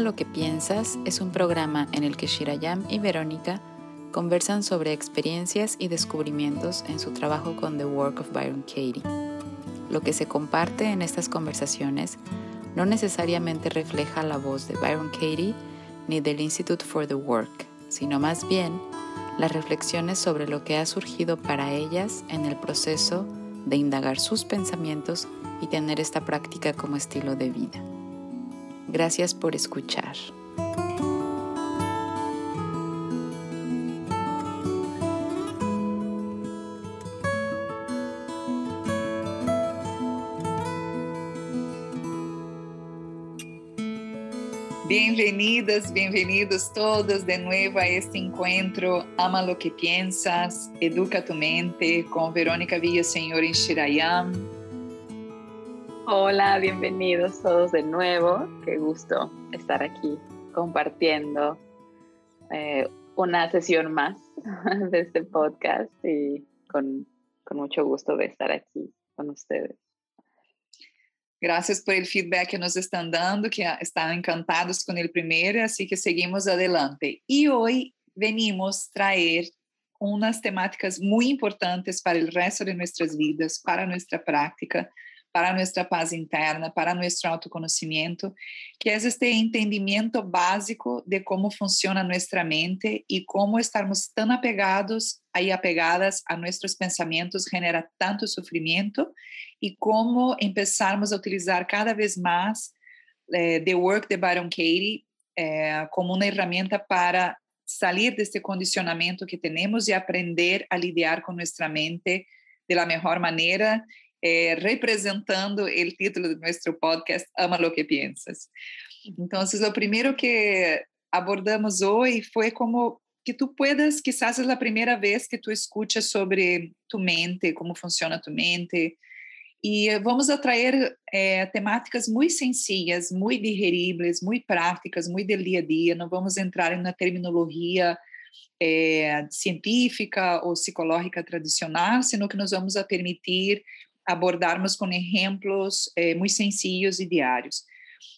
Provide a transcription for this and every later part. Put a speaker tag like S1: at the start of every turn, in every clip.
S1: Lo que piensas es un programa en el que Shirayam y Verónica conversan sobre experiencias y descubrimientos en su trabajo con The Work of Byron Katie. Lo que se comparte en estas conversaciones no necesariamente refleja la voz de Byron Katie ni del Institute for the Work, sino más bien las reflexiones sobre lo que ha surgido para ellas en el proceso de indagar sus pensamientos y tener esta práctica como estilo de vida. Gracias por escuchar.
S2: Bienvenidas, bienvenidos todos de nuevo a este encuentro Ama lo que piensas, Educa tu mente con Verónica Villaseñor en Shirayam.
S3: Hola, bienvenidos todos de nuevo. Qué gusto estar aquí compartiendo eh, una sesión más de este podcast y con, con mucho gusto de estar aquí con ustedes.
S2: Graças por el feedback que nos estão dando, que estão encantados com ele primeiro, assim que seguimos adelante. E hoje venimos trazer umas temáticas muito importantes para o resto de nossas vidas, para nossa prática, para nuestra paz interna, para nuestro autoconocimiento, que es este entendimiento básico de cómo funciona nuestra mente y cómo estarmos tan apegados y apegadas a nuestros pensamientos genera tanto sufrimiento y cómo empezarmos a utilizar cada vez más eh, The Work de Byron Katie eh, como una herramienta para salir de este condicionamiento que tenemos y aprender a lidiar con nuestra mente de la mejor manera eh, representando o título de nosso podcast, Ama lo que piensas. Então, o primeiro que abordamos hoje foi como que tu puedas, quizás é a primeira vez que tu escutas sobre tu mente, como funciona tu mente, e vamos atrair é, temáticas muito sencillas, muito digeríveis, muito práticas, muito do dia a dia. Não vamos entrar na terminologia é, científica ou psicológica tradicional, sino que nós vamos a permitir abordarmos com exemplos eh, muito sencillos e diários.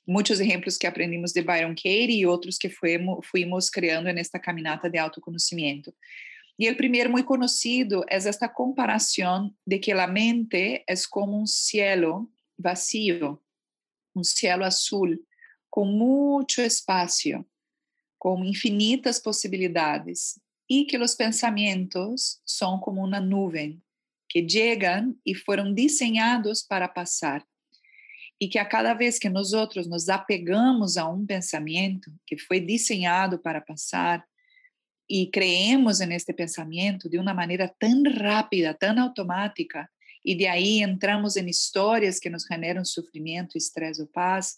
S2: Muitos exemplos que aprendimos de Byron Katie e outros que fuimos, fuimos criando nesta caminata de autoconhecimento. E o primeiro muito conhecido é esta comparação de que a mente é como um cielo vazio, um cielo azul, com muito espaço, com infinitas possibilidades, e que os pensamentos são como uma nuvem, que llegan e foram desenhados para passar. E que a cada vez que nós outros nos apegamos a um pensamento que foi desenhado para passar e creemos neste pensamento de uma maneira tão rápida, tão automática, e de aí entramos em histórias que nos generam sofrimento, estresse ou paz,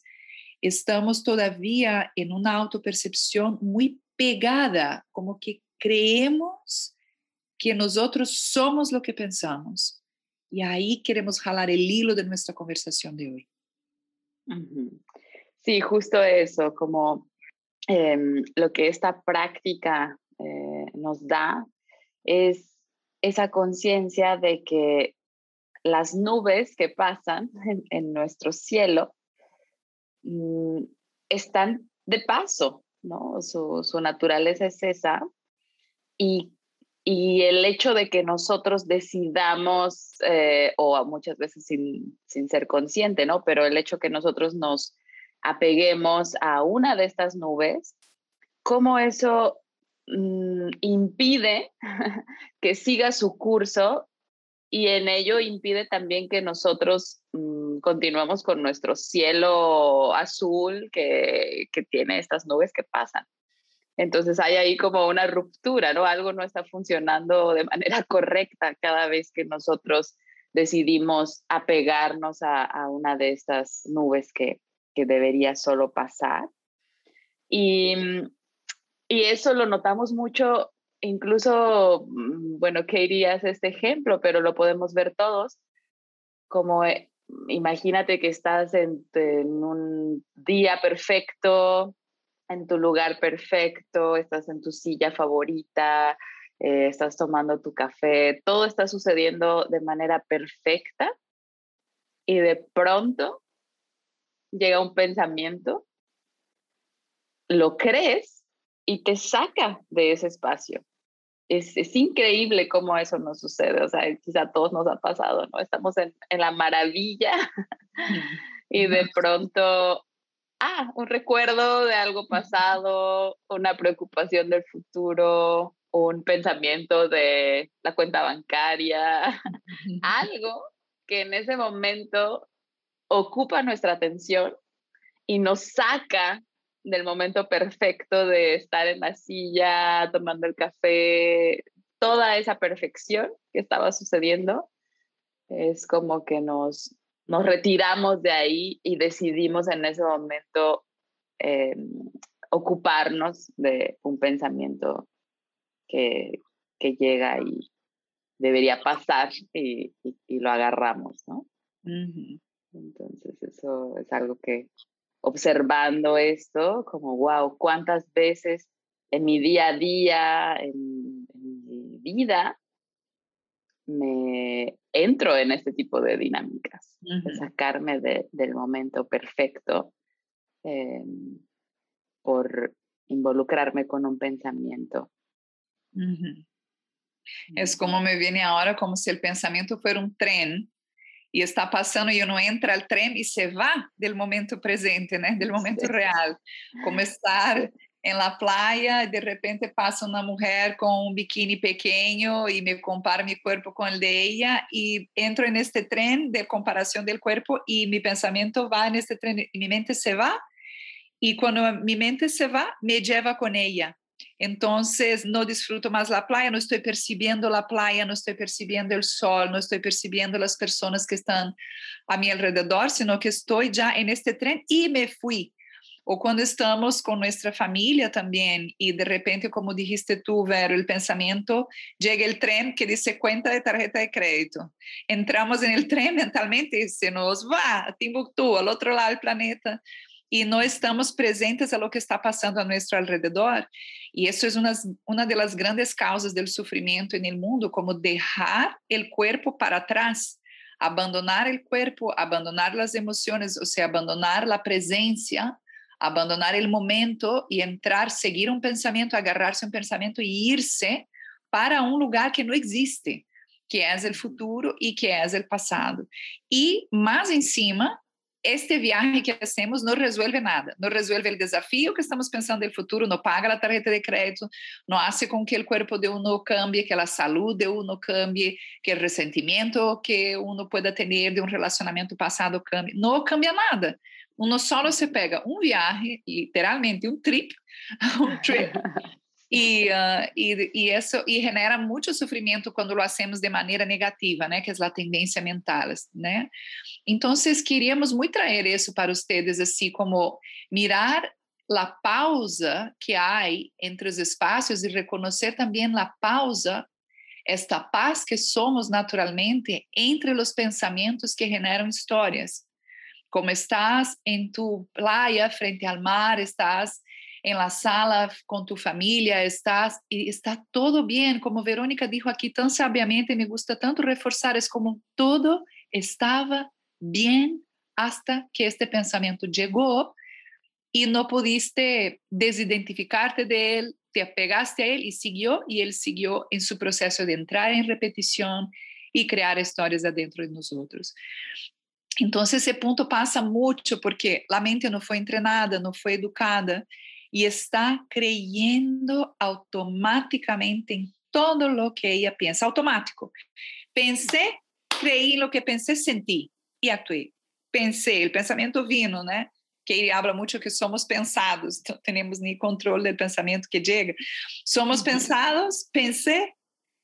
S2: estamos todavia em uma autopercepção muito pegada, como que creemos que nosotros somos lo que pensamos. Y ahí queremos jalar el hilo de nuestra conversación de hoy.
S3: Sí, justo eso, como em, lo que esta práctica eh, nos da es esa conciencia de que las nubes que pasan en, nuestro cielo mm, están de paso, ¿no? Su, su naturaleza es esa y y el hecho de que nosotros decidamos, eh, o muchas veces sin, ser consciente, ¿no? Pero el hecho que nosotros nos apeguemos a una de estas nubes, cómo eso mm, impide que siga su curso y en ello impide también que nosotros mm, continuemos con nuestro cielo azul que tiene estas nubes que pasan. Entonces hay ahí como una ruptura, ¿no? Algo no está funcionando de manera correcta cada vez que nosotros decidimos apegarnos a, una de estas nubes que, debería solo pasar. Y, y, eso lo notamos mucho, incluso, mm, bueno, Katie hace este ejemplo, pero lo podemos ver todos, como eh, imagínate que estás en un día perfecto, en tu lugar perfecto, estás en tu silla favorita, eh, estás tomando tu café, todo está sucediendo de manera perfecta y de pronto llega un pensamiento lo crees y te saca de ese espacio. Es, es, increíble cómo eso nos sucede, o sea, quizá a todos nos ha pasado, ¿no? Estamos en, en la maravilla y de pronto, ah, un recuerdo de algo pasado, una preocupación del futuro, un pensamiento de la cuenta bancaria, algo que en ese momento ocupa nuestra atención y nos saca del momento perfecto de estar en la silla, tomando el café, toda esa perfección que estaba sucediendo, es como que nos, nos retiramos de ahí y decidimos en ese momento em, ocuparnos de un pensamiento que, que llega y debería pasar y, y, lo agarramos, ¿no? Entonces eso es algo que observando esto, como, wow, cuántas veces en mi día a día, en, mi vida, me entro en este tipo de dinámicas, de sacarme del momento perfecto em, por involucrarme con un pensamiento.
S2: Es como me viene ahora como si el pensamiento fuera un tren e está passando e não entra al trem e se vá do momento presente, né? Do momento real. Como estar en la playa, de repente pasa una mujer con un bikini pequeño y me compara mi cuerpo con el de ella y entro en este tren de comparación del cuerpo y mi pensamiento va en este tren, y mi mente se va y cuando mi mente se va, me lleva con ella. Entonces no disfruto más la playa, no estoy percibiendo la playa, no estoy percibiendo el sol, no estoy percibiendo las personas que están a mi alrededor, sino que estoy ya en este tren y me fui. O quando estamos com nossa família também e de repente, como dijiste tu, Vero, o pensamento, chega o trem que diz conta de tarjeta de crédito. Entramos no trem mentalmente e se nos vá a Timbuktu, ao outro lado do planeta e não estamos presentes a lo que está passando a nosso alrededor. E isso é uma, uma das grandes causas do sofrimento no mundo, como deixar o corpo para trás, abandonar o corpo, abandonar as emoções, ou seja, abandonar a presença, abandonar o momento e entrar, seguir um pensamento, agarrar-se um pensamento e ir-se para um lugar que não existe, que é o futuro e que é o passado. E mais em cima, este viaje que hacemos no resuelve nada, no resuelve el desafío que estamos pensando del futuro, no paga la tarjeta de crédito, no hace con que el cuerpo de uno cambie, que la salud de uno cambie, que el resentimiento que uno pueda tener de un relacionamiento pasado cambie, no cambia nada. Uno solo se pega un viaje, literalmente un trip, un trip E, uh, e, e, isso e genera muito sofrimento quando lo hacemos de maneira negativa, né? Que é a tendência mental, né? Então, queríamos muito trazer isso para vocês, assim como mirar a pausa que há entre os espaços e reconhecer também a pausa, esta paz que somos naturalmente entre os pensamentos que generam histórias. Como estás em tu playa frente ao mar, estás en la sala con tu familia, estás y está todo bien, como Verónica dijo aquí tan sabiamente, me gusta tanto reforzar, es como todo estaba bien hasta que este pensamiento llegó y no pudiste desidentificarte de él, te apegaste a él y siguió, y él siguió en su proceso de entrar en repetición y crear historias adentro de nosotros. Entonces ese punto pasa mucho porque la mente no fue entrenada, no fue educada y está creyendo automáticamente en todo lo que ella piensa, automático. Pensé, creí lo que pensé, sentí y actué. Pensé, el pensamiento vino, ¿no? que habla mucho que somos pensados, no tenemos ni control del pensamiento que llega. Somos pensados, pensé,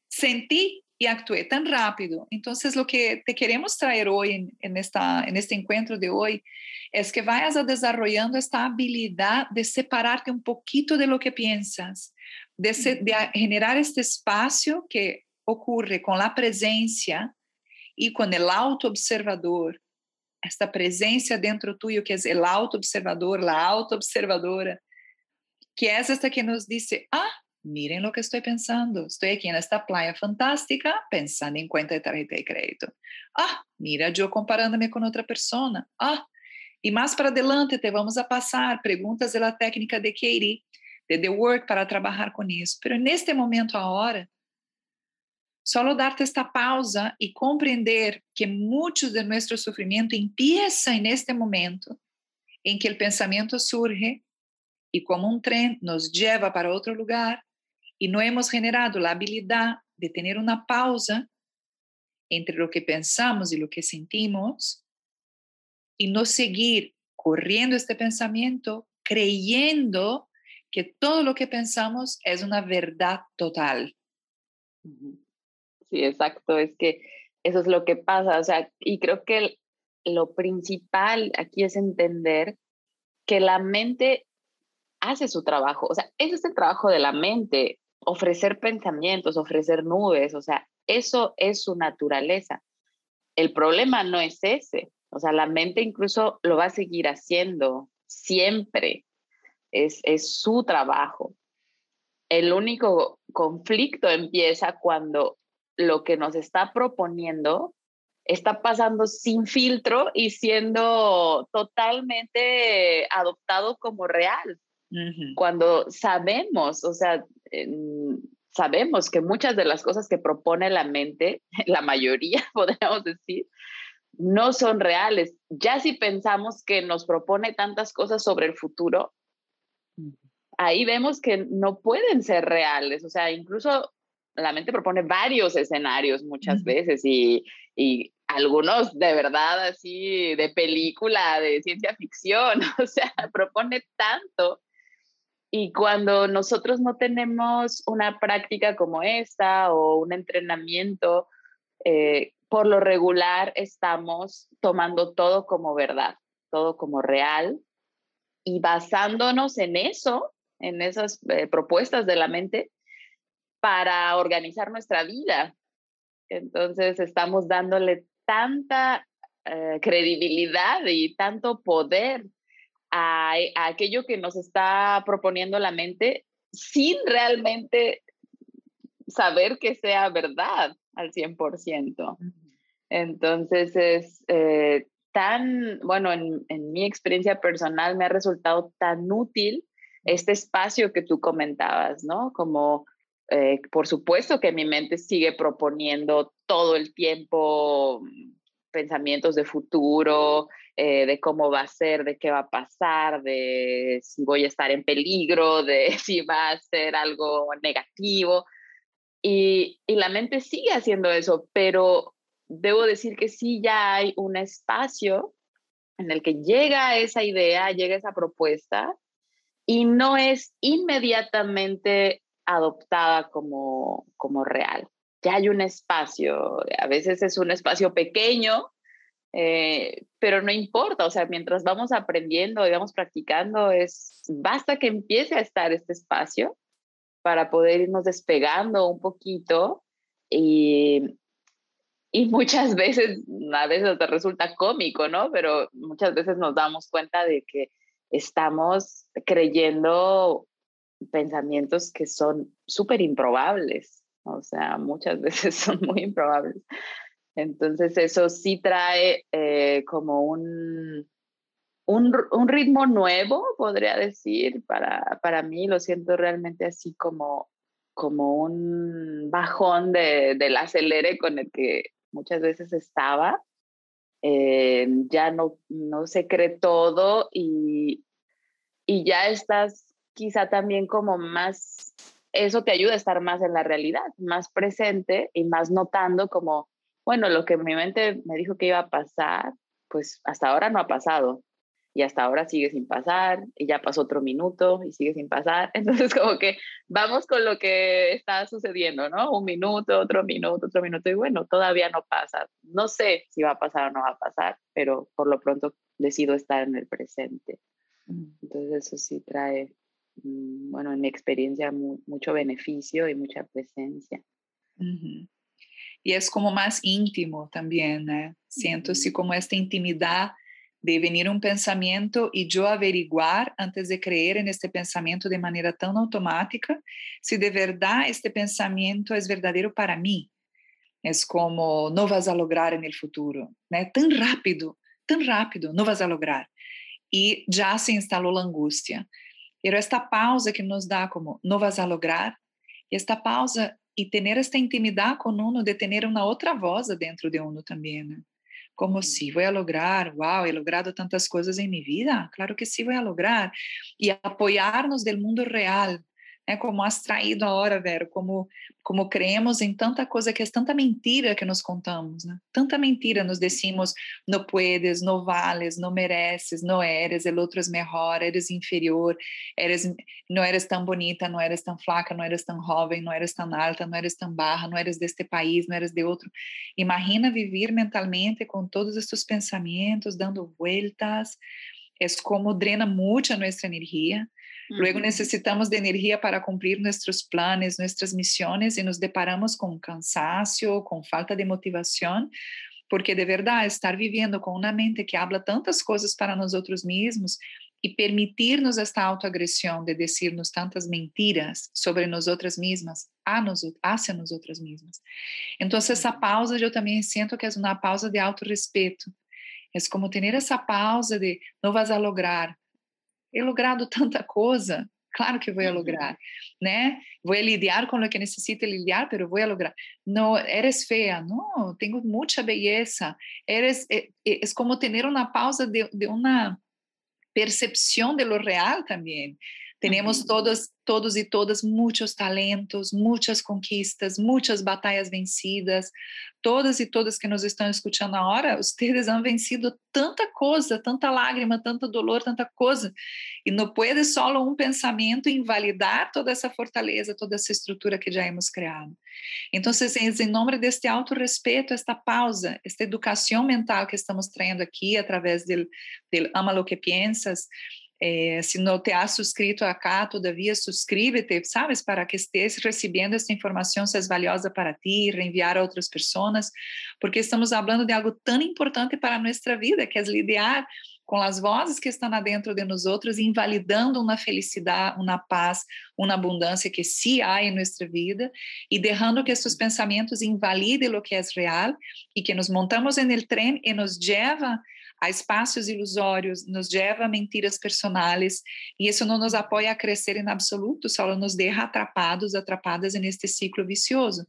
S2: sentí y actué tan rápido. Entonces, lo que te queremos traer hoy en, en, esta, en este encuentro de hoy es que vayas a desarrollando esta habilidad de separarte un poquito de lo que piensas, de, de generar este espacio que ocurre con la presencia y con el autoobservador, esta presencia dentro tuyo que es el autoobservador, la autoobservadora, que es esta que nos dice, ah, miren lo que estoy pensando. Estoy aquí en esta playa fantástica pensando en cuenta de tarjeta de crédito. Ah, mira yo comparándome con otra persona. Ah, E mais para adelante te vamos a passar perguntas da técnica de Katie, de The Work, para trabalhar com isso. Mas neste momento agora, só dar-te esta pausa e compreender que muitos de nosso sofrimento empieza neste momento em que o pensamento surge e como um trem nos leva para outro lugar e não hemos generado a habilidade de ter uma pausa entre o que pensamos e o que sentimos e no seguir corriendo este pensamento creyendo que todo lo que pensamos es una verdad total.
S3: Sí, exacto, es que eso es lo que pasa, o sea, y creo que lo principal aquí es entender que la mente hace su trabajo, o sea, ese es el trabajo de la mente, ofrecer pensamientos, ofrecer nubes, o sea, eso es su naturaleza. El problema no es ese, o sea, la mente incluso lo va a seguir haciendo siempre, es, es su trabajo. El único conflicto empieza cuando lo que nos está proponiendo está pasando sin filtro y siendo totalmente adoptado como real. Cuando sabemos, o sea, sabemos que muchas de las cosas que propone la mente, la mayoría podríamos decir, no son reales. Ya si pensamos que nos propone tantas cosas sobre el futuro, ahí vemos que no pueden ser reales. O sea, incluso la mente propone varios escenarios muchas veces y, y, algunos de verdad así de película, de ciencia ficción, o sea, propone tanto. Y cuando nosotros no tenemos una práctica como esta o un entrenamiento, eh, por lo regular estamos tomando todo como verdad, todo como real y basándonos en eso, en esas eh, propuestas de la mente, para organizar nuestra vida. Entonces estamos dándole tanta eh, credibilidad y tanto poder a, a, aquello que nos está proponiendo la mente sin realmente saber que sea verdad al 100%. Entonces es eh, tan, bueno, en, en, mi experiencia personal me ha resultado tan útil este espacio que tú comentabas, ¿no? Como eh, por supuesto que mi mente sigue proponiendo todo el tiempo pensamientos de futuro, eh, de cómo va a ser, de qué va a pasar, de si voy a estar en peligro, de si va a ser algo negativo. Y, y la mente sigue haciendo eso, pero debo decir que sí ya hay un espacio en el que llega esa idea, llega esa propuesta y no es inmediatamente adoptada como, como real. Ya hay un espacio, a veces es un espacio pequeño, eh, pero no importa, o sea, mientras vamos aprendiendo y vamos practicando, es, basta que empiece a estar este espacio para poder irnos despegando un poquito y, y muchas veces, a veces te resulta cómico, ¿no? Pero muchas veces nos damos cuenta de que estamos creyendo pensamientos que son súper improbables, o sea, muchas veces son muy improbables. Entonces eso sí trae eh, como un, un, un, ritmo nuevo, podría decir, para, para mí lo siento realmente así como, como un bajón de, del acelere con el que muchas veces estaba. Eh, ya no, no se cree todo y, y ya estás quizá también como más, eso te ayuda a estar más en la realidad, más presente y más notando como, bueno, lo que mi mente me dijo que iba a pasar, pues hasta ahora no ha pasado. Y hasta ahora sigue sin pasar, y ya pasó otro minuto y sigue sin pasar. Entonces, como que vamos con lo que está sucediendo, ¿no? Un minuto, otro minuto, otro minuto, y bueno, todavía no pasa. No sé si va a pasar o no va a pasar, pero por lo pronto decido estar en el presente. Entonces, eso sí trae Mm, bueno, en mi experiencia, mucho beneficio y mucha presencia.
S2: Y es como más íntimo también, ¿eh? Siento así como esta intimidad de venir un pensamiento y yo averiguar antes de creer en este pensamiento de manera tan automática si de verdad este pensamiento es verdadero para mí. Es como no vas a lograr el futuro, ¿no? Tan rápido, tan rápido, no vas a lograr. y ya se instaló la angustia. Pero esta pausa que nos da como, no vas a lograr, esta pausa y tener esta intimidad con uno de tener una otra voz dentro de uno también. ¿no? Como si voy a lograr, wow, he logrado tantas cosas en mi vida, claro que sí voy a lograr. Y apoyarnos del mundo real, né? Como has traído agora, Vero, como como creemos em tanta coisa que é tanta mentira que nos contamos, né? Tanta mentira nos decimos, não puedes, não vales, não mereces, não eres, el outro é melhor, eres inferior, eres não eres tão bonita, não eres tão flaca, não eres tão jovem, não eres tão alta, não eres tão barra, não eres deste país, não eres de outro. Imagina viver mentalmente com todos estes pensamentos dando vueltas, é como drena muita nossa energia Luego necesitamos de energía para cumplir nuestros planes, nuestras misiones y nos deparamos con cansancio, con falta de motivación, porque de verdad estar viviendo con una mente que habla tantas cosas para nosotros mismos y permitirnos esta autoagresión de decirnos tantas mentiras sobre nosotras mismas, a nos, hacia nosotras mismas. Entonces esa pausa yo también siento que es una pausa de autorrespeto. Es como tener esa pausa de no vas a lograr, he logrado tanta coisa, claro que vou lograr, né? Vou lidiar com o que necessito lidiar, pero vou lograr. Não, eres feia, não, tenho muita beleza. Eres, é, é, é como ter uma pausa de, de uma percepção de lo real também. Temos uhum. todos, todos e todas muitos talentos, muitas conquistas, muitas batalhas vencidas. Todas e todas que nos estão escutando agora, vocês han vencido tanta coisa, tanta lágrima, tanto dolor, tanta coisa. E não pode só um pensamento invalidar toda essa fortaleza, toda essa estrutura que já hemos criado. Então, em nome deste auto-respeito, esta pausa, esta educação mental que estamos trazendo aqui através do Ama lo que piensas, é, se não te has suscrito acá, todavia suscríbete, sabes, para que estés recebendo esta informação, se é valiosa para ti, reenviar a outras pessoas, porque estamos falando de algo tão importante para nossa vida, que é lidiar com as vozes que estão dentro de nós outros, invalidando uma felicidade, uma paz, uma abundância que sim há em nossa vida e deixando que esses pensamentos invalidem o que é real e que nos montamos no trem e nos leva a espaços ilusórios, nos leva a mentiras personais, e isso não nos apoia a crescer em absoluto, só nos deixa atrapados, atrapadas neste ciclo vicioso.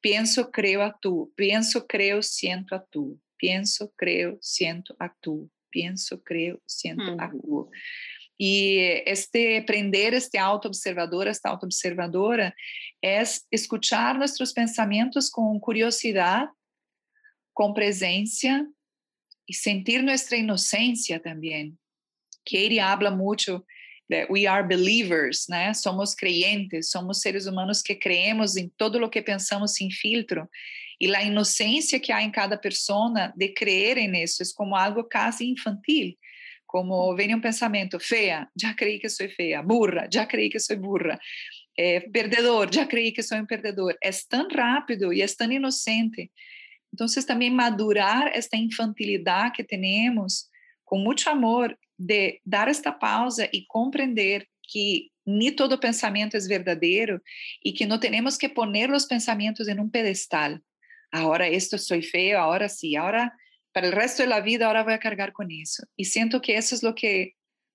S2: Penso, creio, atuo. Penso, creio, sinto, atuo. Penso, creio, sinto, atuo. Penso, creio, sinto, uhum. atuo. E este aprender, este auto-observador, esta auto-observadora, é escutar nossos pensamentos com curiosidade, com presença, y sentir nuestra inocencia también. Katie habla mucho de we are believers, né? Somos creyentes, somos seres humanos que creemos em todo lo que pensamos sem filtro. E a inocência que há em cada persona de creer en eso é como algo quase infantil. Como vem um pensamento, feia, já creí que sou feia, burra, já creí que sou burra, é, perdedor, já creí que sou um perdedor. É tão rápido e é tão inocente. Então, também madurar esta infantilidade que temos com muito amor de dar esta pausa e compreender que nem todo pensamento é verdadeiro e que não temos que poner os pensamentos em um pedestal. Agora isto sou feio, agora sim, agora para o resto da vida agora vou carregar com isso. E sinto que isso é o que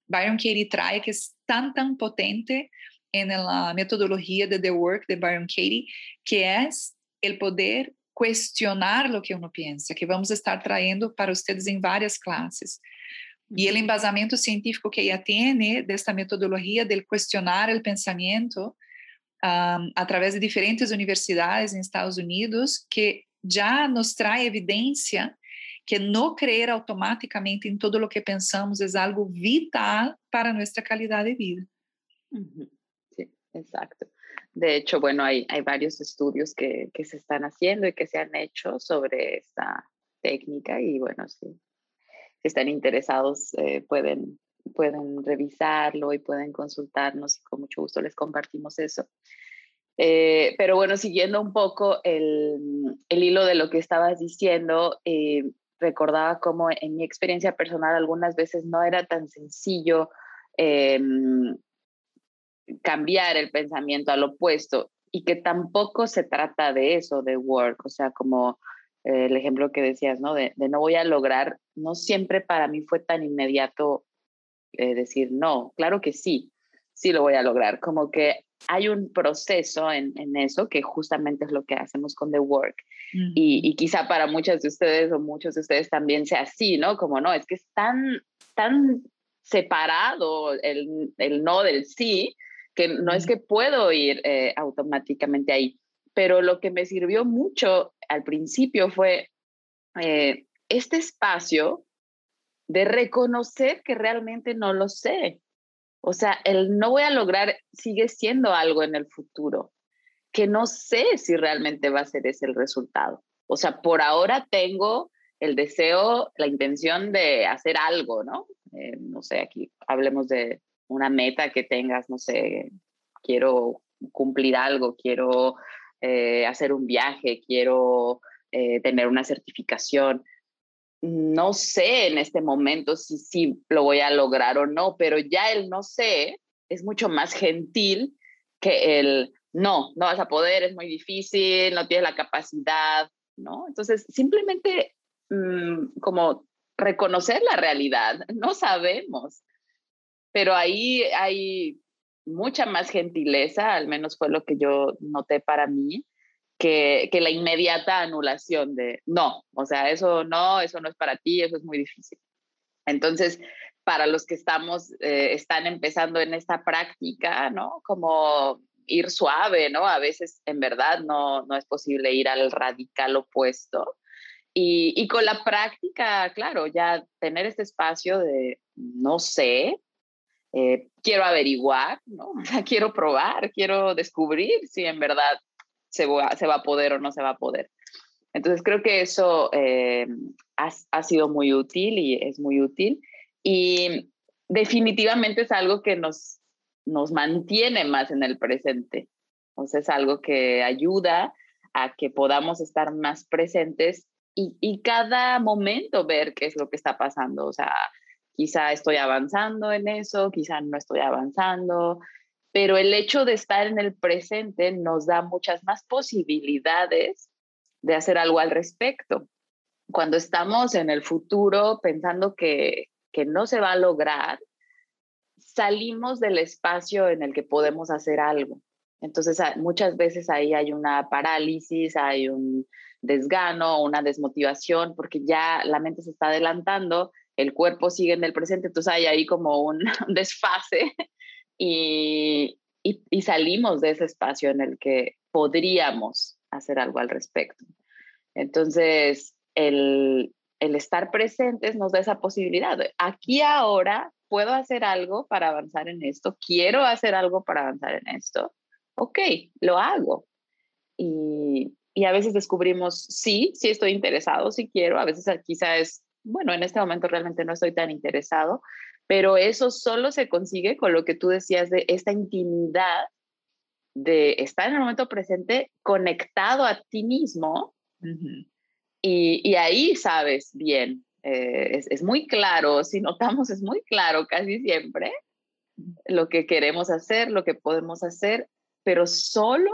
S2: Byron Katie traz, que é tão, tão potente na metodologia de The Work de Byron Katie, que é o poder questionar o que uno pensa, que vamos estar trayendo para vocês em várias classes. E o embasamento científico que ela tem desta metodologia de questionar o pensamento um, através de diferentes universidades em Estados Unidos, que já nos traz evidência que não crer automaticamente em todo o que pensamos é algo vital para nossa qualidade de vida.
S3: Uhum. Sim, exato. De hecho, bueno, hay, hay varios estudios que, que, se están haciendo y que se han hecho sobre esta técnica y bueno, si están interesados eh, pueden, pueden revisarlo y pueden consultarnos y con mucho gusto les compartimos eso. Eh, pero bueno, siguiendo un poco el, el, hilo de lo que estabas diciendo, eh, recordaba cómo en mi experiencia personal algunas veces no era tan sencillo em, cambiar el pensamiento al opuesto y que tampoco se trata de eso, de work, o sea, como eh, el ejemplo que decías, ¿no? De, no voy a lograr, no siempre para mí fue tan inmediato eh, decir, no, claro que sí, sí lo voy a lograr. Como que hay un proceso en, en eso que justamente es lo que hacemos con The Work. y, y, quizá para muchas de ustedes o muchos de ustedes también sea así, ¿no? Como no, es que es tan, tan separado el, el no del sí, que no es que puedo ir eh, automáticamente ahí. Pero lo que me sirvió mucho al principio fue eh, este espacio de reconocer que realmente no lo sé. O sea, el no voy a lograr sigue siendo algo en el futuro, que no sé si realmente va a ser ese el resultado. O sea, por ahora tengo el deseo, la intención de hacer algo, ¿no? Eh, no sé, aquí hablemos de una meta que tengas, no sé, quiero cumplir algo, quiero eh, hacer un viaje, quiero eh, tener una certificación. No sé en este momento si, si lo voy a lograr o no, pero ya el no sé es mucho más gentil que el no, no vas a poder, es muy difícil, no tienes la capacidad, ¿no? Entonces, simplemente mm, como reconocer la realidad, no sabemos, pero ahí hay mucha más gentileza, al menos fue lo que yo noté para mí, que, que, la inmediata anulación de no, o sea, eso no, eso no es para ti, eso es muy difícil. Entonces, para los que estamos, eh, están empezando en esta práctica, ¿no? Como ir suave, ¿no? A veces en verdad no, no es posible ir al radical opuesto. Y, y con la práctica, claro, ya tener este espacio de no sé, eh, quiero averiguar, ¿no? quiero probar, quiero descubrir si en verdad se va, a poder o no se va a poder. Entonces creo que eso eh, ha, ha, sido muy útil y es muy útil y definitivamente es algo que nos, nos mantiene más en el presente. O sea, es algo que ayuda a que podamos estar más presentes y, y cada momento ver qué es lo que está pasando. O sea, Quizá estoy avanzando en eso, quizá no estoy avanzando, pero el hecho de estar en el presente nos da muchas más posibilidades de hacer algo al respecto. Cuando estamos en el futuro pensando que, que no se va a lograr, salimos del espacio en el que podemos hacer algo. Entonces, muchas veces ahí hay una parálisis, hay un desgano, una desmotivación, porque ya la mente se está adelantando el cuerpo sigue en el presente, entonces hay ahí como un desfase y, y, salimos de ese espacio en el que podríamos hacer algo al respecto. Entonces, el, el estar presentes nos da esa posibilidad. Aquí ahora puedo hacer algo para avanzar en esto, quiero hacer algo para avanzar en esto, ok, lo hago. Y, y a veces descubrimos, sí, sí estoy interesado, sí quiero, a veces quizá es bueno, en este momento realmente no estoy tan interesado, pero eso solo se consigue con lo que tú decías de esta intimidad de estar en el momento presente conectado a ti mismo y, ahí sabes bien, eh, es, muy claro, si notamos es muy claro casi siempre lo que queremos hacer, lo que podemos hacer, pero solo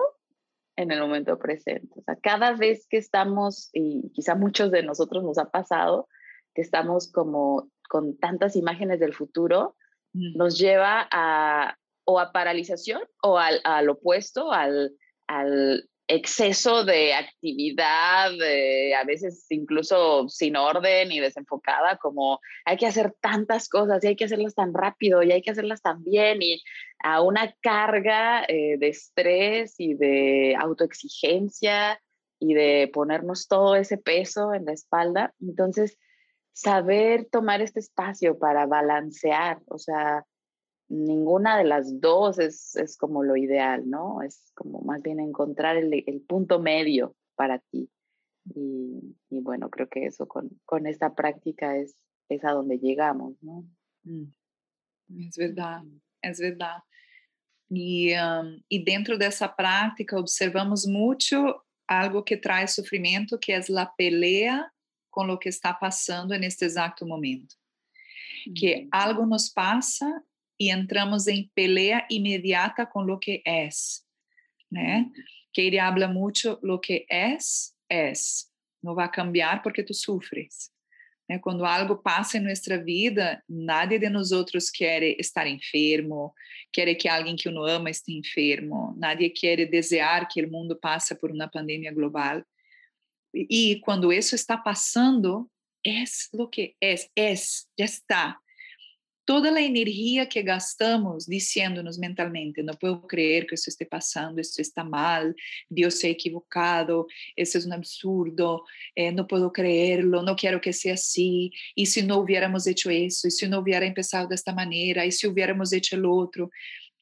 S3: en el momento presente. O sea, cada vez que estamos, y quizá muchos de nosotros nos ha pasado, que estamos como con tantas imágenes del futuro, nos lleva a o a paralización o al, al opuesto, al, al, exceso de actividad, a veces incluso sin orden y desenfocada, como hay que hacer tantas cosas y hay que hacerlas tan rápido y hay que hacerlas tan bien y a una carga eh, de estrés y de autoexigencia y de ponernos todo ese peso en la espalda. Entonces, saber tomar este espacio para balancear, o sea, ninguna de las dos es, es como lo ideal, ¿no? Es como más bien encontrar el, el punto medio para ti. Y, y, bueno, creo que eso con, con esta práctica es, es a donde llegamos, ¿no?
S2: Mm. Es verdad, es verdad. Y, um, y dentro de esa práctica observamos mucho algo que trae sufrimiento, que es la pelea com o que está passando neste exato momento. Uhum. Que algo nos passa e entramos em pelea imediata com o que é, né? Que ele habla muito lo que é, é. Não vai cambiar porque tu sufres. Né? Quando algo passa em nossa vida, nadie de nós outros quer estar enfermo, quer que alguém que o ama esteja enfermo, nadie quer desejar que o mundo passe por uma pandemia global. E quando isso está passando, é o que é, é, já está. Toda a energia que gastamos dizendo-nos mentalmente, não posso crer que isso esteja passando, isso está mal, Deus é equivocado, isso é um absurdo, eh, não posso creerlo, não quero que seja assim, e se não hubiéramos hecho isso, e se não hubiera empezado desta maneira, e se hubiéramos hecho o outro,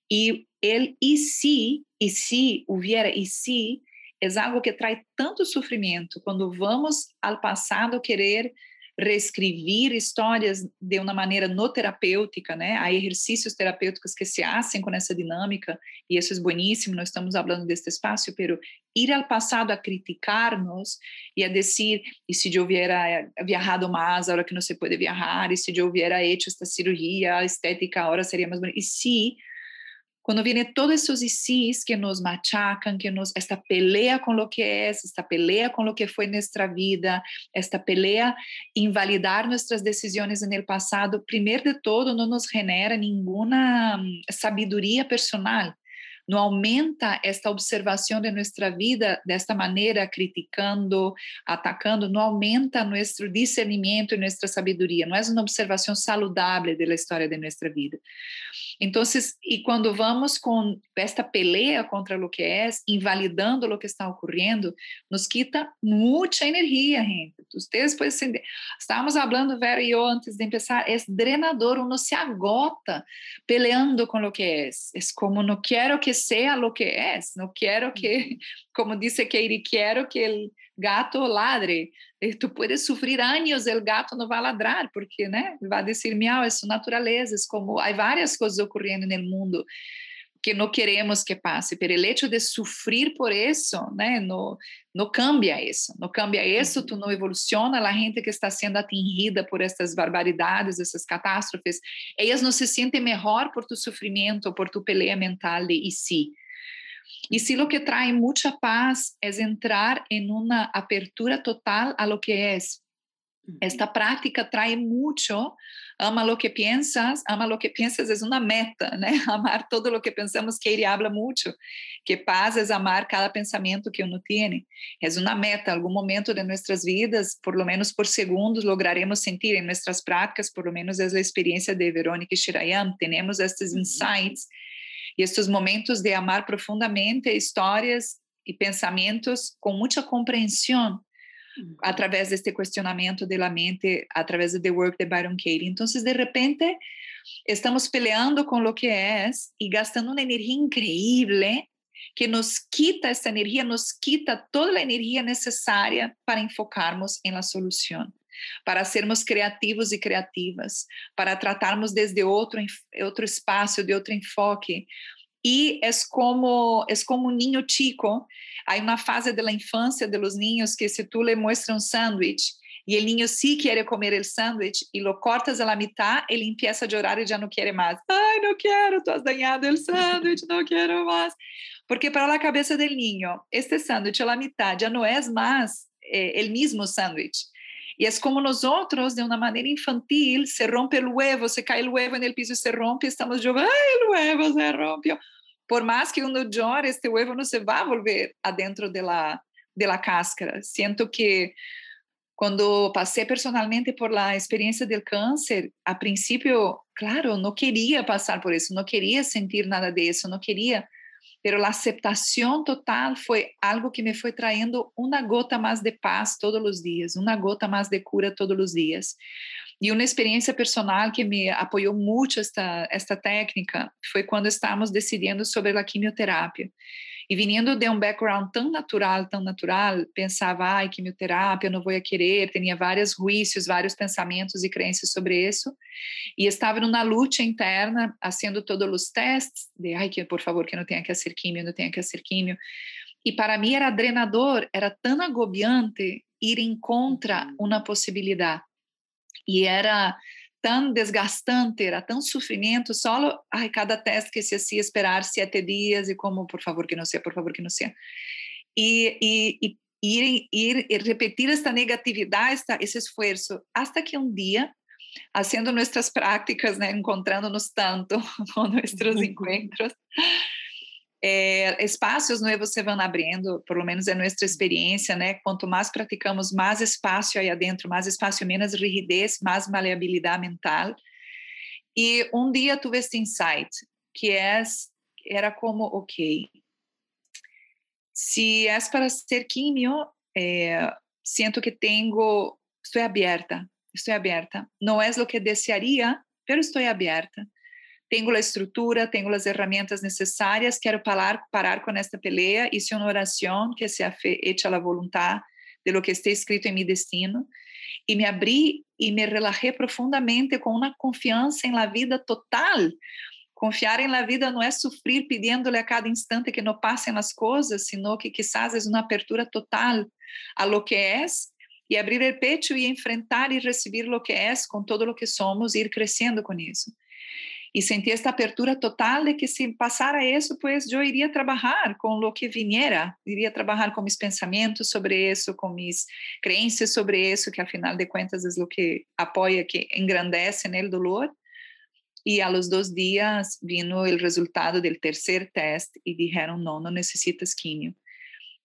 S2: e ele, e se, e se hubiera, e se, é algo que traz tanto sofrimento, quando vamos ao passado querer reescrever histórias de uma maneira no terapêutica, né? Há exercícios terapêuticos que se fazem com essa dinâmica e isso é bueníssimo. Nós estamos falando deste espaço, pero ir ao passado a criticar-nos e a dizer e se eu hubiera viajado mais, agora que não se pode viajar, e se eu hubiera hecho esta cirurgia estética, agora seria mais bonito. E se quando vem todos esses ICs que nos machacam, que nos esta pelea com o que é, esta pelea com o que foi nossa vida, esta pelea invalidar nossas decisões no passado, primeiro de todo, não nos genera nenhuma hum, sabedoria personal não aumenta esta observação de nossa vida desta maneira, criticando, atacando, não aumenta nosso discernimento e nossa sabedoria, não é uma observação saudável da história de nossa vida. Então, e quando vamos com esta pelea contra o que é, invalidando o que está ocorrendo, nos quita muita energia, gente. Vocês podem entender. Estávamos falando, Vera e eu, antes de começar, é drenador, uno se agota peleando com o que é. É como, não quero que seja o que é, não quero que, como disse Keiri, quero que o gato ladre. E tu puedes sofrer anos, o gato não vai ladrar, porque, né, vai dizer, miau, é natureza, é como, há várias coisas ocorrendo no mundo que não queremos que passe, pero o hecho de sofrer por isso, né, não, não cambia isso, não cambia isso, tu não evoluciona, a gente que está sendo atingida por essas barbaridades, essas catástrofes, elas não se sentem melhor por tu sofrimento, por tu peleia mental de e si. E se o que traz muita paz é entrar em uma apertura total a lo que é. Esta prática traz muito ama lo que piensas, ama lo que piensas é uma meta, né? Amar todo lo que pensamos, que ele habla muito, que paz é amar cada pensamento que uno tiene. É uma meta, algum momento de nossas vidas, por lo menos por segundos, lograremos sentir em nossas práticas, por lo menos é a experiência de Verônica Shirayam, temos estes insights e estes momentos de amar profundamente histórias e pensamentos com muita compreensão através deste questionamento de la mente, através do The Work de Byron Katie. Então, de repente, estamos peleando com o que é e gastando uma energia increíble que nos quita essa energia, nos quita toda a energia necessária para enfocarmos em la solução, para sermos criativos e criativas, para tratarmos desde outro outro espaço, de outro enfoque. E é como é como um ninho chico Há uma fase da infância de los niños que se tu le muestras um sándwich e o niño sí quer comer o sándwich e lo cortas a la mitad, ele empieza a llorar e já não quer mais. Ai, não quero, tu has dañado o sándwich, não quero mais. Porque para a cabeça do niño, este sándwich a la mitad já não é mais eh, el mismo sándwich. E é como nós outros, de uma maneira infantil, se rompe o huevo, se cai o huevo no piso e se rompe, estamos jogando, ai, o huevo se rompió por mais que uno llore, este huevo não se vai volver adentro de la, de la cáscara. Siento que quando passei personalmente por la experiência do câncer, a princípio, claro, não queria passar por isso, não queria sentir nada disso, não queria, pero a aceitação total foi algo que me foi traindo uma gota mais de paz todos os dias, uma gota mais de cura todos os dias. E uma experiência personal que me apoiou muito esta, esta técnica foi quando estávamos decidindo sobre a quimioterapia. E vindo de um background tão natural, tão natural, pensava, ai, quimioterapia, não vou querer, tinha vários juízos, vários pensamentos e crenças sobre isso. E estava numa luta interna, fazendo todos os testes, de, ai, que por favor, que não tenha que ser químio, não tenha que ser químio. E para mim era drenador, era tão agobiante ir em contra uhum. uma possibilidade e era tão desgastante, era tão sofrimento, só ai, cada teste que se hacía esperar sete dias e como, por favor, que não seja, por favor, que não seja. E, e, e, ir, ir, ir repetir esta negatividade, esta, esse esforço, hasta que um dia haciendo nuestras prácticas, né, encontrándonos tanto com nossos encontros, é, espaços novos se vão abrindo, pelo menos é nossa experiência, né? Quanto mais praticamos, mais espaço aí adentro, mais espaço, menos rigidez, mais maleabilidade mental. E um dia tive este insight, que é, era como, ok, se é para ser químio, é, sinto que tenho, estou aberta, estou aberta. Não é o que desearia, mas estou aberta. Tenho a estrutura, tenho as ferramentas necessárias, quero parar, parar com esta pelea, isso é uma oração que se hecha a vontade de lo que está escrito em meu destino. E me abri e me relajei profundamente com uma confiança em la vida total. Confiar em la vida não é sofrer pedindo-lhe a cada instante que não passem as coisas, sino que quizás é uma apertura total a lo que é e abrir o pecho e enfrentar e receber o que é com todo o que somos e ir crescendo com isso. E senti esta apertura total de que se passara isso, pues eu iria trabalhar com o que viniera, iria trabalhar com meus pensamentos sobre isso, com minhas crenças sobre isso, que afinal de contas é o que apoia, que engrandece no dolor. E a los dois dias vino o resultado do terceiro teste e disseram: não, não necessitas químio.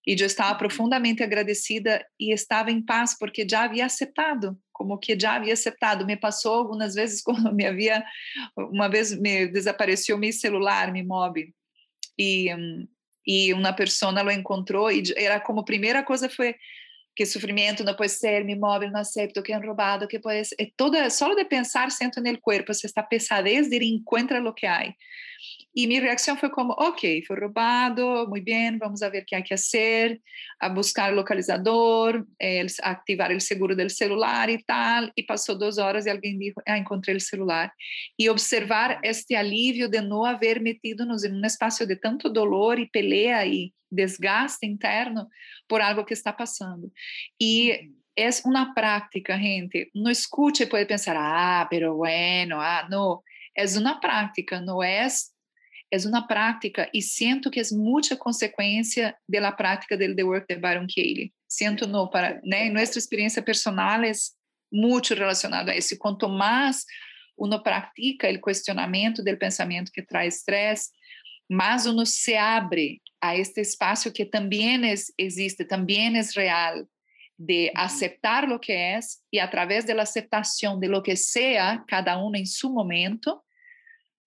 S2: E eu estava profundamente agradecida e estava em paz porque já havia aceitado, como que já havia aceitado. Me passou algumas vezes quando me havia, uma vez me desapareceu meu celular, meu móvel, e e uma pessoa lo encontrou e era como primeira coisa foi que sofrimento não pode ser, meu móvel não aceito, que é roubado, que pode ser, é toda, só de pensar sento no corpo, está pesadez de encontra lo que há. E minha reação foi como, ok, foi roubado, muito bem, vamos ver o que há que fazer, a buscar o localizador, eh, ativar o seguro do celular e tal, e passou duas horas e alguém disse, ah, encontrei o celular. E observar este alívio de não haver metido-nos em um espaço de tanto dolor e pelea e desgaste interno por algo que está passando. E é uma prática, gente. Não escute e pode pensar, ah, pero bueno, ah, não. É uma prática, não é é uma prática e sinto que é muita consequência da prática do The Work de Byron Katie. Sinto no para, né, nossa experiência personal é muito relacionado a isso. Quanto mais uno pratica o questionamento do pensamento que traz estresse, mais uno se abre a este espaço que também é, existe, também é real, de aceitar o que é e através da aceitação de lo que seja cada um em seu momento,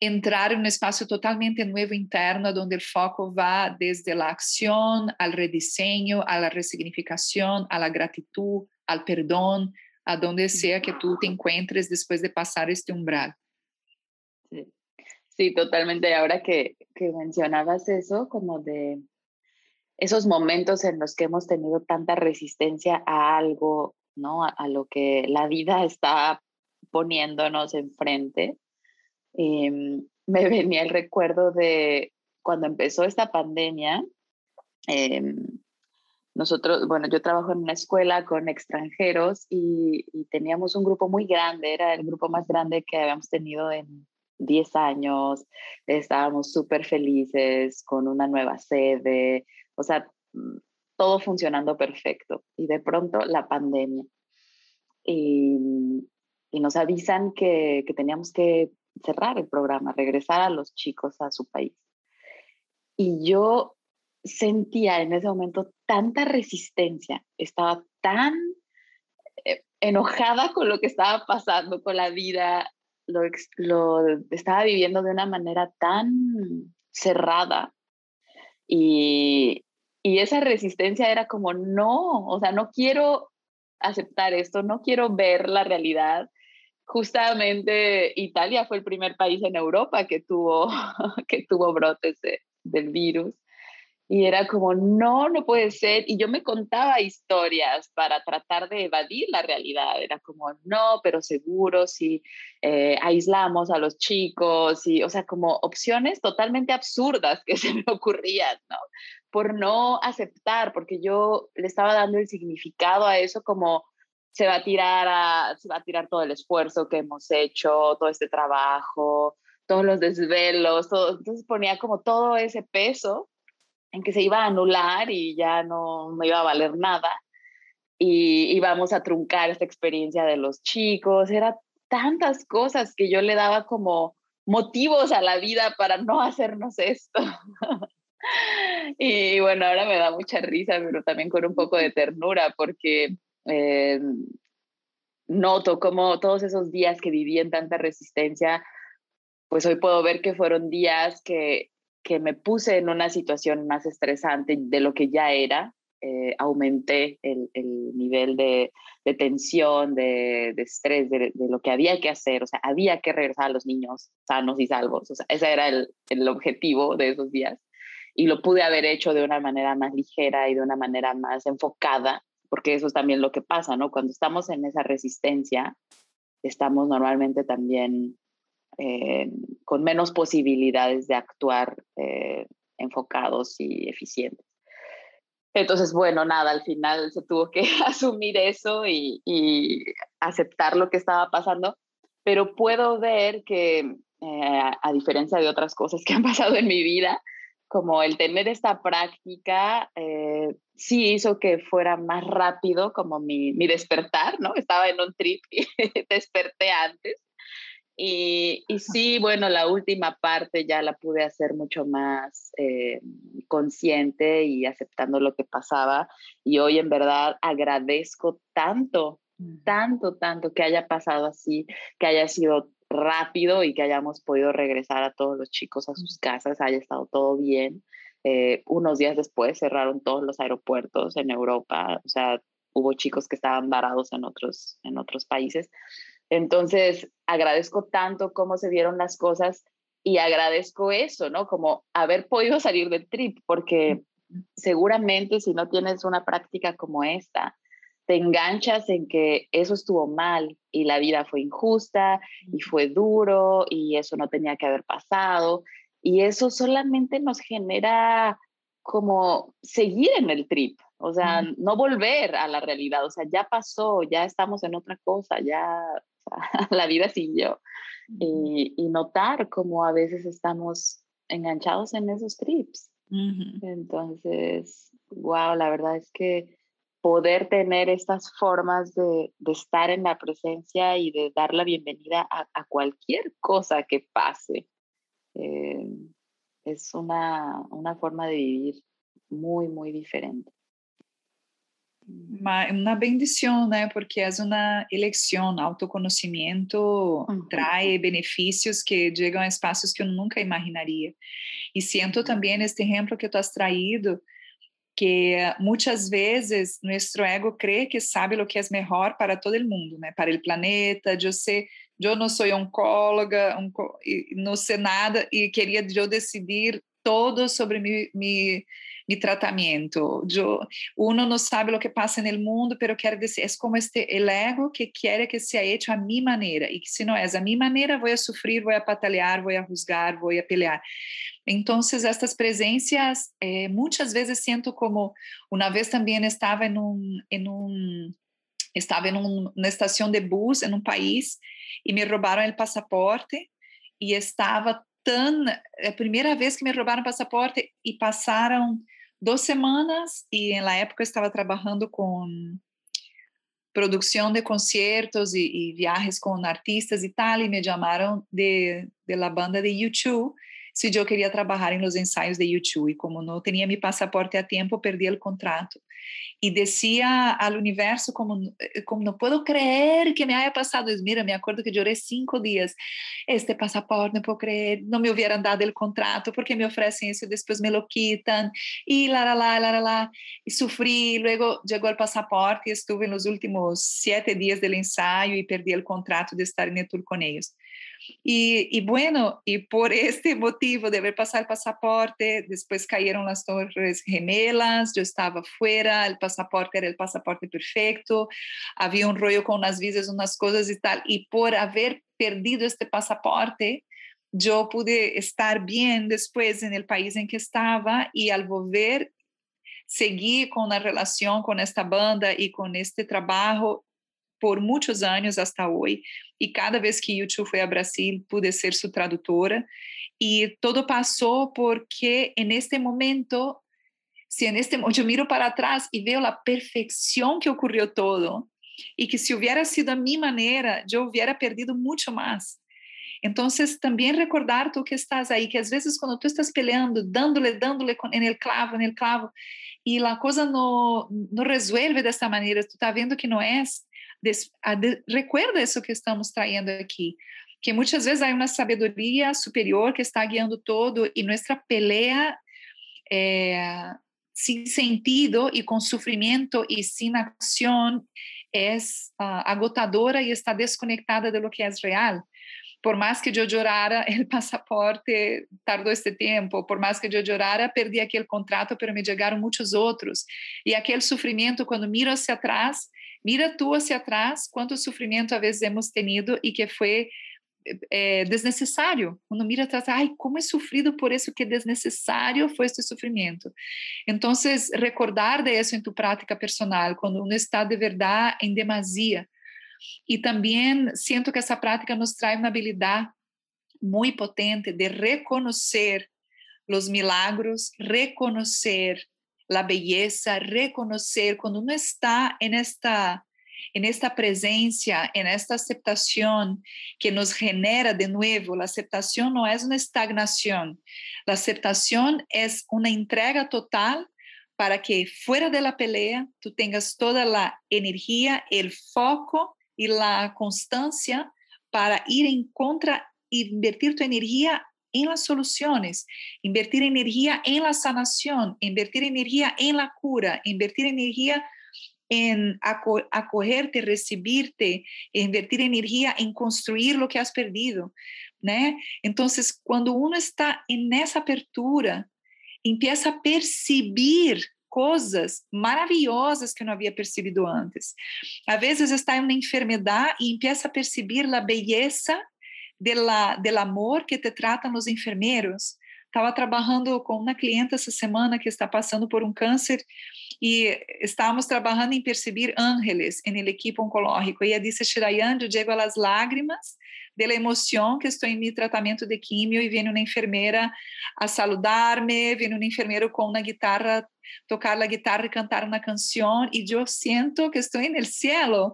S2: entrar em um espaço totalmente novo interno, onde o foco va desde a ação ao rediseño, a la resignificación, a la gratitud, al perdão, a donde sea que tú te encuentres después de pasar este umbral.
S3: Sí, sí totalmente. Ahora que, que mencionabas eso, como de esos momentos en los que hemos tenido tanta resistencia a algo, ¿no? A, a lo que la vida está poniéndonos enfrente, Em, me venía el recuerdo de cuando empezó esta pandemia. Em, nosotros, bueno, yo trabajo en una escuela con extranjeros y, teníamos un grupo muy grande, era el grupo más grande que habíamos tenido en 10 años, estábamos súper felices con una nueva sede, o sea, mm, todo funcionando perfecto. Y de pronto la pandemia. Y, y nos avisan que, que teníamos que cerrar el programa, regresar a los chicos a su país. Y yo sentía en ese momento tanta resistencia, estaba tan eh, enojada con lo que estaba pasando, con la vida, lo, lo estaba viviendo de una manera tan cerrada y, y esa resistencia era como, no, o sea, no quiero aceptar esto, no quiero ver la realidad, justamente Italia fue el primer país en Europa que tuvo, que tuvo brotes del virus. Y era como, no, no puede ser. Y yo me contaba historias para tratar de evadir la realidad. Era como, no, pero seguro si eh, aislamos a los chicos. Y, o sea, como opciones totalmente absurdas que se me ocurrían, ¿no? Por no aceptar, porque yo le estaba dando el significado a eso como se va a tirar se va a tirar todo el esfuerzo que hemos hecho, todo este trabajo, todos los desvelos, todo, entonces ponía como todo ese peso en que se iba a anular y ya no, no iba a valer nada y íbamos a truncar esta experiencia de los chicos, era tantas cosas que yo le daba como motivos a la vida para no hacernos esto. y bueno, ahora me da mucha risa, pero también con un poco de ternura, porque eh, noto como todos esos días que viví en tanta resistencia, pues hoy puedo ver que fueron días que, que me puse en una situación más estresante de lo que ya era, eh, aumenté el, el, nivel de, de tensión, de, de estrés, de, de, lo que había que hacer. O sea, había que regresar a los niños sanos y salvos. O sea, ese era el, el objetivo de esos días. Y lo pude haber hecho de una manera más ligera y de una manera más enfocada, porque eso es también lo que pasa, ¿no? Cuando estamos en esa resistencia, estamos normalmente también eh, con menos posibilidades de actuar eh, enfocados y eficientes. Entonces, bueno, nada, al final se tuvo que asumir eso y, aceptar lo que estaba pasando, pero puedo ver que, eh, a diferencia de otras cosas que han pasado en mi vida, como el tener esta práctica eh, sí hizo que fuera más rápido como mi, mi, despertar, ¿no? Estaba en un trip y desperté antes. Y, y, sí, bueno, la última parte ya la pude hacer mucho más eh, consciente y aceptando lo que pasaba. Y hoy en verdad agradezco tanto, tanto, tanto que haya pasado así, que haya sido rápido y que hayamos podido regresar a todos los chicos a sus casas, haya estado todo bien. Eh, unos días después cerraron todos los aeropuertos en Europa, o sea, hubo chicos que estaban varados en otros, en otros países. Entonces, agradezco tanto cómo se dieron las cosas y agradezco eso, ¿no? Como haber podido salir del trip, porque seguramente si no tienes una práctica como esta, te enganchas en que eso estuvo mal y la vida fue injusta y fue duro y eso no tenía que haber pasado. Y eso solamente nos genera como seguir en el trip, o sea, no volver a la realidad, o sea, ya pasó, ya estamos en otra cosa, ya o sea, la vida siguió. Y, y, notar cómo a veces estamos enganchados en esos trips. Entonces, wow, la verdad es que poder tener estas formas de, de, estar en la presencia y de dar la bienvenida a, a cualquier cosa que pase. Eh, es una, una, forma de vivir muy, muy diferente.
S2: Uma, uma bendição, né? Porque é uma eleição, autoconhecimento uhum. traz benefícios que chegam a espaços que eu nunca imaginaria. E sinto também este exemplo que tu has traído, que muitas vezes nosso ego crê que sabe o que é melhor para todo o mundo, né? Para o planeta. Eu eu não sou oncóloga, onco, não sei nada e queria eu decidir todo sobre mi, mi, mi tratamento. Eu, uno não sabe o que passa no mundo, pero quero dizer, é como este el ego que quer que seja hecho a minha maneira e que se não é a minha maneira, vou a sofrer, vou a patalear, juzgar, vou pelear. Então, estas presenças, eh, muitas vezes sinto como, uma vez também estava em um, em um estava em um, na estação de bus em um país e me roubaram o passaporte e estava tão é a primeira vez que me roubaram o passaporte e passaram duas semanas e na época estava trabalhando com produção de concertos e, e viagens com artistas e tal e me chamaram de, la banda de YouTube se eu queria trabalhar los ensaios de YouTube e como não tinha meu passaporte a tempo perdi o contrato. E descia ao universo como como não posso crer que me haya passado mira me acordo que chorei cinco dias. Este passaporte não posso crer não me hubieran dado o contrato porque me oferecem isso e depois me lo quitan. E lá lá lá lá lá e sofri luego chegou o passaporte e estive nos últimos sete dias do ensaio e perdi o contrato de estar em tour com eles Y, y, bueno, y por este motivo de haber pasado el pasaporte, después cayeron las torres gemelas, yo estaba fuera, el pasaporte era el pasaporte perfecto, había un rollo con las visas, unas cosas y tal, y por haber perdido este pasaporte, yo pude estar después en el país en que estaba y al volver seguir con la relación con esta banda y con este trabajo por muitos anos hasta hoje e cada vez que YouTube foi a Brasil pude ser sua tradutora e todo passou porque en este momento si en este yo miro para atrás y veo la perfección que ocurrió todo y que si hubiera sido a mi manera, yo hubiera perdido mucho más. Entonces, también recordar tú que estás ahí, que a veces cuando tú estás peleando, dándole en el clavo, el clavo, y la cosa no, no resuelve de esta manera, tú estás viendo que no es, recuerda eso que estamos trayendo aquí, que muchas veces hay una sabiduría superior que está guiando todo y nuestra pelea eh, sin sentido y con sufrimiento y sin acción es uh, agotadora y está desconectada de lo que es real. Por más que yo llorara, el pasaporte tardó este tiempo, por más que yo llorara, perdí aquel contrato, pero me llegaron muchos otros. Y aquel sufrimiento, cuando miro hacia atrás, mira tú hacia atrás, cuánto sufrimiento a veces hemos tenido y que fue é, desnecessário. Quando mira atrás, ai, como é sofrido por isso que desnecessário foi este sofrimento. Então, recordar de isso em tu prática personal, quando um está de verdade em demasia. E também sinto que essa prática nos traz uma habilidade muito potente de reconhecer os milagros, reconhecer a beleza, reconhecer quando um está em esta en esta presencia, en esta aceptación que nos genera de nuevo, la aceptación no es una estagnación, la aceptación es una entrega total para que fuera de la pelea tú tengas toda la energía, el foco y la constancia para ir en contra, invertir tu energía en las soluciones, invertir energía en la sanación, invertir energía en la cura, invertir energía en acogerte, recibirte, invertir energía en construir lo que has perdido, ¿no? Entonces, cuando uno está en esa apertura, empieza a percibir coisas maravilhosas que não havia percebido antes. Às vezes está em uma enfermidade e empieza a perceber a beleza do amor que te tratam os enfermeiros. Estava trabalhando com uma cliente essa semana que está passando por um câncer e estávamos trabalhando em perceber ángeles el equipo oncológico. E ela disse, Shirayan, eu chego às lágrimas de la emoção que estou em meu tratamento de químio e vem uma enfermeira a saludar-me, vem um enfermeiro com uma guitarra tocar a guitarra e cantar uma canção e eu sinto que estou no cielo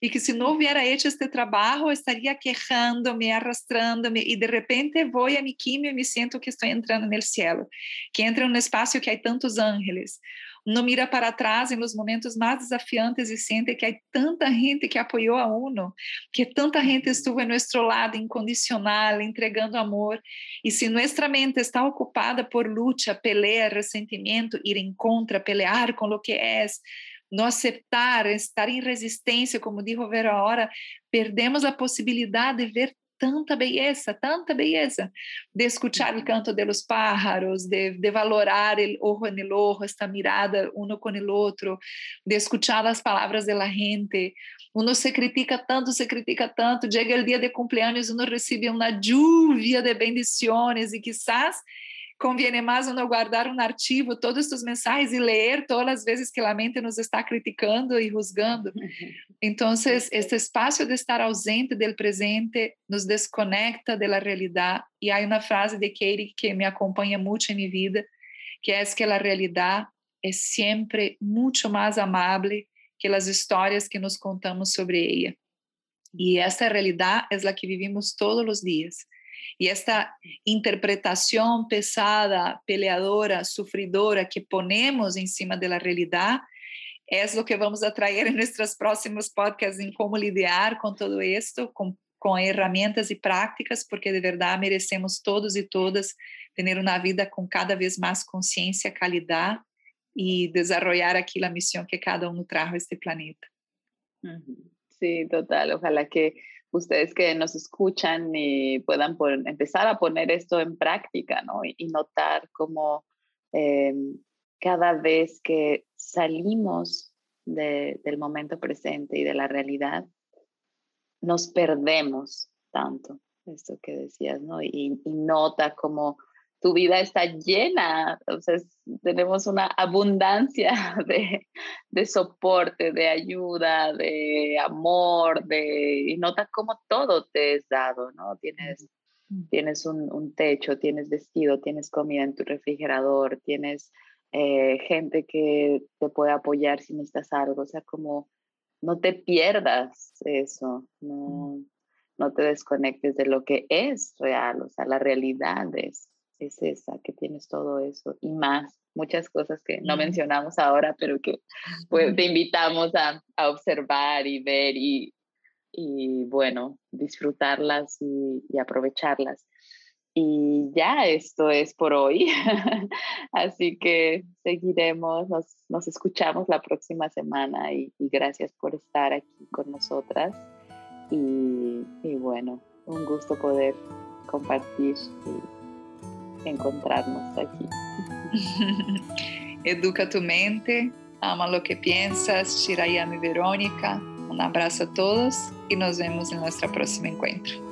S2: e que se não hubiera hecho este trabalho estaria quejando-me, arrastrando-me e de repente vou a mi químio e me sinto que estou entrando no cielo, que entra em um espaço que há tantos ángeles não mira para trás em los momentos mais desafiantes e sente que há tanta gente que apoiou a UNO, que tanta gente estuvo em nosso lado incondicional, entregando amor. E se nossa mente está ocupada por luta, pelea, ressentimento, ir em contra, pelear com o que é, não aceitar, estar em resistência, como dijo Vera Hora, perdemos a possibilidade de ver tanta beleza, tanta beleza, de escuchar o canto de los pájaros, de, de valorar el ojo en el ojo, esta mirada uno con el otro, de escuchar as palavras de la gente. Uno se critica tanto, se critica tanto, chega o dia de cumpleaños, uno recebe uma lluvia de bendições e quizás conviene mais não guardar um arquivo todas as mensagens e ler todas as vezes que a mente nos está criticando e juzgando. Então, este espaço de estar ausente do presente nos desconecta da realidade. E há uma frase de Katie que me acompanha muito em minha vida, que é que a realidade é sempre muito mais amável que as histórias que nos contamos sobre ela. E essa realidade é a que vivimos todos os dias. Y esta interpretación pesada, peleadora, sufridora que ponemos encima de la realidad es lo que vamos a traer en nuestros próximos podcasts en cómo lidiar con todo esto, con, con herramientas y prácticas, porque de verdad merecemos todos y todas tener una vida con cada vez más conciencia, calidad y desarrollar aquí la misión que cada uno trajo a este planeta.
S3: Sí, total. Ojalá que ustedes que nos escuchan y puedan empezar a poner esto en práctica, ¿no? Y, notar cómo em, cada vez que salimos del momento presente y de la realidad, nos perdemos tanto, esto que decías, ¿no? Y, nota como tu vida está llena, entonces tenemos una abundancia de, de, soporte, de ayuda, de amor, de, y notas como todo te es dado, ¿no? Tienes, tienes un, un, techo, tienes vestido, tienes comida en tu refrigerador, tienes eh, gente que te puede apoyar si necesitas algo, o sea, como no te pierdas eso, no, no te desconectes de lo que es real, o sea, la realidad es, es esa, que tienes todo eso y más, muchas cosas que no mencionamos ahora, pero que pues, te invitamos a, a observar y ver y, y bueno, disfrutarlas y, y, aprovecharlas. Y ya esto es por hoy. Así que seguiremos, nos, nos, escuchamos la próxima semana y, y, gracias por estar aquí con nosotras. Y, y bueno, un gusto poder compartir y encontrarnos aquí.
S2: Educa tu mente, ama lo que piensas, Shirayami Verônica. Um abraço a todos e nos vemos em nosso próximo encontro.